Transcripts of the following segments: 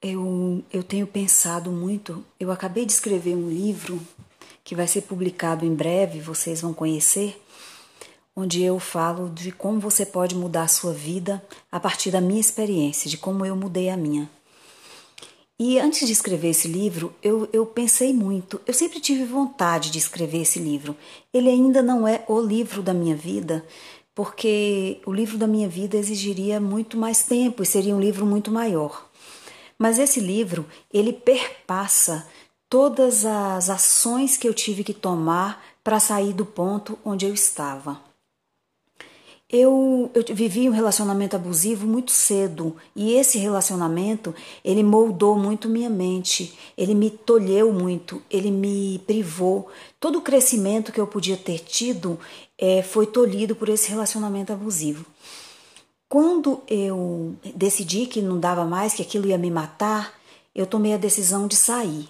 Eu, eu tenho pensado muito. Eu acabei de escrever um livro que vai ser publicado em breve, vocês vão conhecer, onde eu falo de como você pode mudar a sua vida a partir da minha experiência, de como eu mudei a minha. E antes de escrever esse livro, eu, eu pensei muito. Eu sempre tive vontade de escrever esse livro. Ele ainda não é o livro da minha vida, porque o livro da minha vida exigiria muito mais tempo e seria um livro muito maior. Mas esse livro, ele perpassa todas as ações que eu tive que tomar para sair do ponto onde eu estava. Eu, eu vivi um relacionamento abusivo muito cedo e esse relacionamento ele moldou muito minha mente, ele me tolheu muito, ele me privou. Todo o crescimento que eu podia ter tido é, foi tolhido por esse relacionamento abusivo. Quando eu decidi que não dava mais, que aquilo ia me matar, eu tomei a decisão de sair.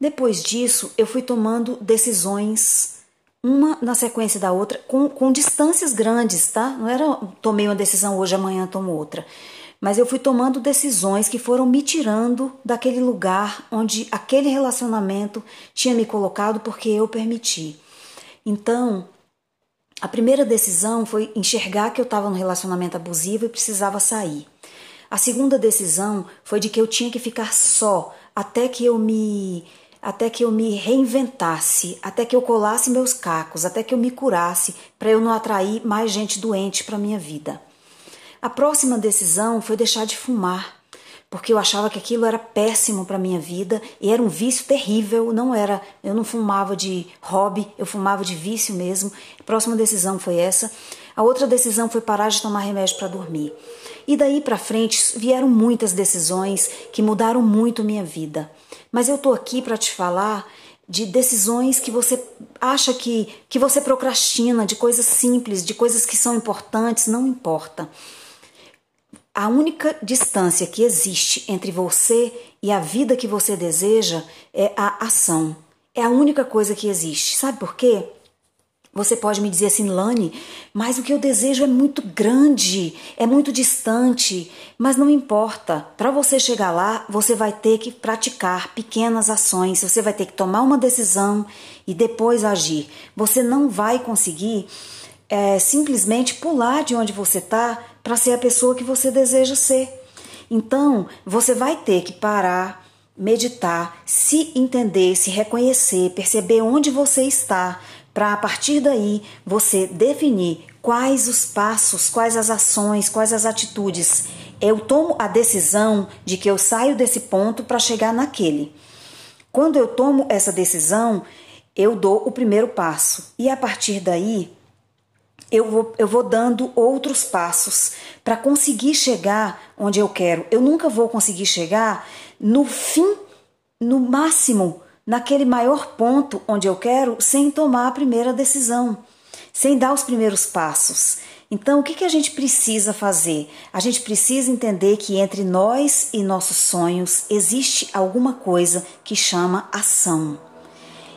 Depois disso, eu fui tomando decisões uma na sequência da outra, com, com distâncias grandes, tá? Não era tomei uma decisão hoje, amanhã tomo outra. Mas eu fui tomando decisões que foram me tirando daquele lugar onde aquele relacionamento tinha me colocado porque eu permiti. Então, a primeira decisão foi enxergar que eu estava num relacionamento abusivo e precisava sair. A segunda decisão foi de que eu tinha que ficar só até que eu me até que eu me reinventasse, até que eu colasse meus cacos, até que eu me curasse, para eu não atrair mais gente doente para minha vida. A próxima decisão foi deixar de fumar, porque eu achava que aquilo era péssimo para minha vida e era um vício terrível, não era, eu não fumava de hobby, eu fumava de vício mesmo. A próxima decisão foi essa. A outra decisão foi parar de tomar remédio para dormir. E daí para frente vieram muitas decisões que mudaram muito minha vida. Mas eu tô aqui para te falar de decisões que você acha que, que você procrastina, de coisas simples, de coisas que são importantes, não importa. A única distância que existe entre você e a vida que você deseja é a ação. É a única coisa que existe. Sabe por quê? Você pode me dizer assim, Lani, mas o que eu desejo é muito grande, é muito distante, mas não importa. Para você chegar lá, você vai ter que praticar pequenas ações, você vai ter que tomar uma decisão e depois agir. Você não vai conseguir é, simplesmente pular de onde você está para ser a pessoa que você deseja ser. Então, você vai ter que parar, meditar, se entender, se reconhecer, perceber onde você está para a partir daí você definir quais os passos, quais as ações, quais as atitudes. Eu tomo a decisão de que eu saio desse ponto para chegar naquele. Quando eu tomo essa decisão, eu dou o primeiro passo e a partir daí eu vou, eu vou dando outros passos para conseguir chegar onde eu quero. Eu nunca vou conseguir chegar no fim, no máximo naquele maior ponto onde eu quero sem tomar a primeira decisão, sem dar os primeiros passos. Então, o que, que a gente precisa fazer? A gente precisa entender que entre nós e nossos sonhos existe alguma coisa que chama ação.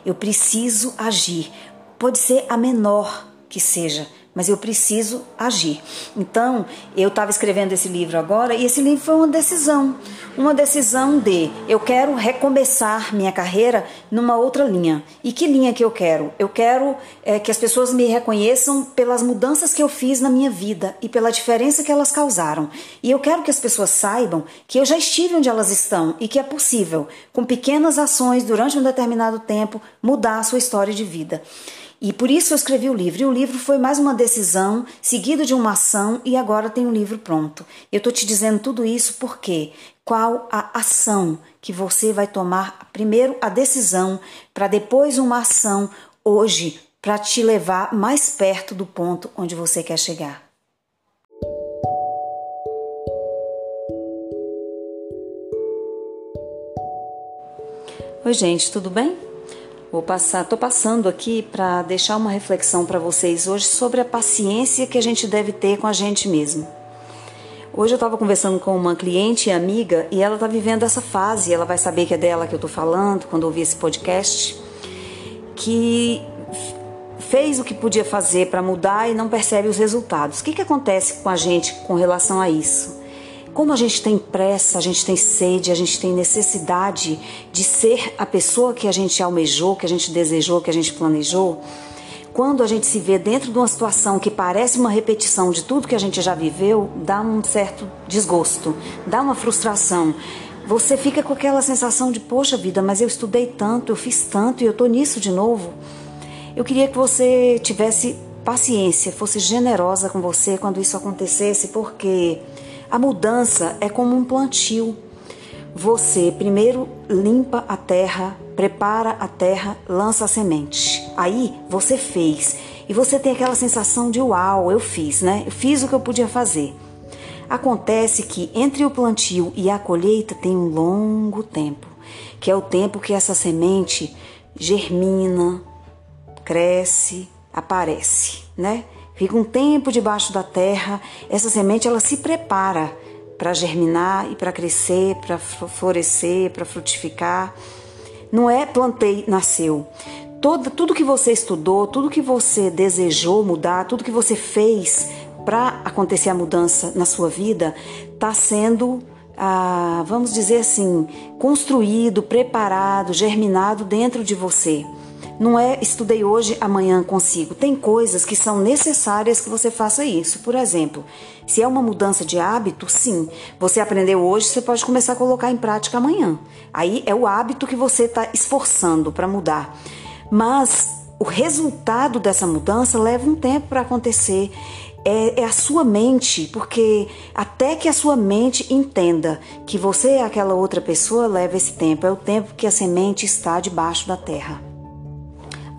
Eu preciso agir. Pode ser a menor que seja, mas eu preciso agir. Então, eu estava escrevendo esse livro agora e esse livro foi uma decisão. Uma decisão de eu quero recomeçar minha carreira numa outra linha. E que linha que eu quero? Eu quero é, que as pessoas me reconheçam pelas mudanças que eu fiz na minha vida e pela diferença que elas causaram. E eu quero que as pessoas saibam que eu já estive onde elas estão e que é possível, com pequenas ações durante um determinado tempo, mudar a sua história de vida. E por isso eu escrevi o livro. E o livro foi mais uma decisão, seguido de uma ação, e agora tem um livro pronto. Eu estou te dizendo tudo isso porque qual a ação que você vai tomar? Primeiro a decisão, para depois uma ação hoje, para te levar mais perto do ponto onde você quer chegar. Oi, gente, tudo bem? Vou passar, estou passando aqui para deixar uma reflexão para vocês hoje sobre a paciência que a gente deve ter com a gente mesmo. Hoje eu estava conversando com uma cliente e amiga e ela está vivendo essa fase, ela vai saber que é dela que eu estou falando quando ouvir esse podcast, que fez o que podia fazer para mudar e não percebe os resultados. O que, que acontece com a gente com relação a isso? Como a gente tem pressa, a gente tem sede, a gente tem necessidade de ser a pessoa que a gente almejou, que a gente desejou, que a gente planejou, quando a gente se vê dentro de uma situação que parece uma repetição de tudo que a gente já viveu, dá um certo desgosto, dá uma frustração. Você fica com aquela sensação de, poxa vida, mas eu estudei tanto, eu fiz tanto e eu tô nisso de novo. Eu queria que você tivesse paciência, fosse generosa com você quando isso acontecesse, porque a mudança é como um plantio. Você primeiro limpa a terra, prepara a terra, lança a semente. Aí você fez e você tem aquela sensação de uau, eu fiz, né? Eu fiz o que eu podia fazer. Acontece que entre o plantio e a colheita tem um longo tempo, que é o tempo que essa semente germina, cresce, aparece, né? Fica um tempo debaixo da terra, essa semente ela se prepara para germinar e para crescer, para florescer, para frutificar. Não é plantei, nasceu. Todo, tudo que você estudou, tudo que você desejou mudar, tudo que você fez para acontecer a mudança na sua vida, está sendo, ah, vamos dizer assim, construído, preparado, germinado dentro de você. Não é estudei hoje, amanhã consigo. Tem coisas que são necessárias que você faça isso. Por exemplo, se é uma mudança de hábito, sim. Você aprendeu hoje, você pode começar a colocar em prática amanhã. Aí é o hábito que você está esforçando para mudar. Mas o resultado dessa mudança leva um tempo para acontecer. É, é, a sua mente, porque até que a sua mente entenda que você é aquela outra pessoa, leva esse tempo. É o tempo que a semente está debaixo da terra.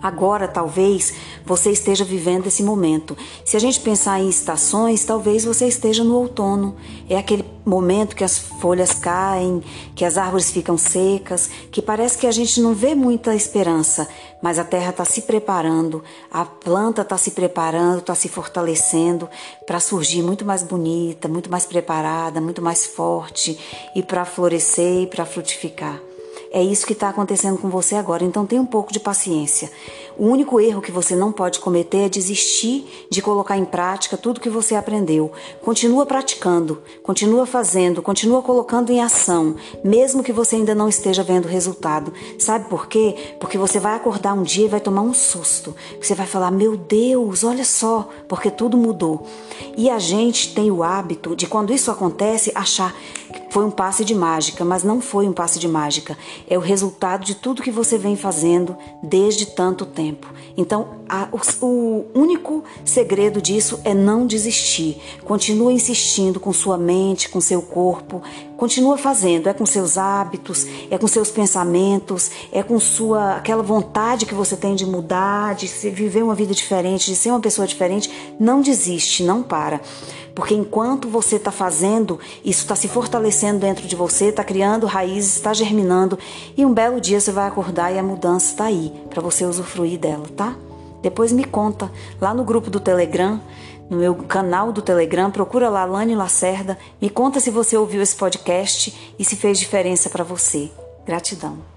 Agora, talvez você esteja vivendo esse momento. Se a gente pensar em estações, talvez você esteja no outono. É aquele momento que as folhas caem, que as árvores ficam secas, que parece que a gente não vê muita esperança, mas a terra está se preparando, a planta está se preparando, está se fortalecendo para surgir muito mais bonita, muito mais preparada, muito mais forte e para florescer e para frutificar. É isso que está acontecendo com você agora, então tenha um pouco de paciência. O único erro que você não pode cometer é desistir de colocar em prática tudo que você aprendeu. Continua praticando, continua fazendo, continua colocando em ação, mesmo que você ainda não esteja vendo resultado. Sabe por quê? Porque você vai acordar um dia e vai tomar um susto. Você vai falar: Meu Deus, olha só, porque tudo mudou. E a gente tem o hábito de, quando isso acontece, achar foi um passe de mágica, mas não foi um passe de mágica. É o resultado de tudo que você vem fazendo desde tanto tempo. Então, a, o, o único segredo disso é não desistir. Continua insistindo com sua mente, com seu corpo. Continua fazendo. É com seus hábitos, é com seus pensamentos, é com sua aquela vontade que você tem de mudar, de viver uma vida diferente, de ser uma pessoa diferente. Não desiste, não para. Porque enquanto você está fazendo, isso está se fortalecendo dentro de você, está criando raízes, está germinando. E um belo dia você vai acordar e a mudança está aí para você usufruir dela, tá? Depois me conta lá no grupo do Telegram, no meu canal do Telegram, procura lá Lani Lacerda, me conta se você ouviu esse podcast e se fez diferença para você. Gratidão.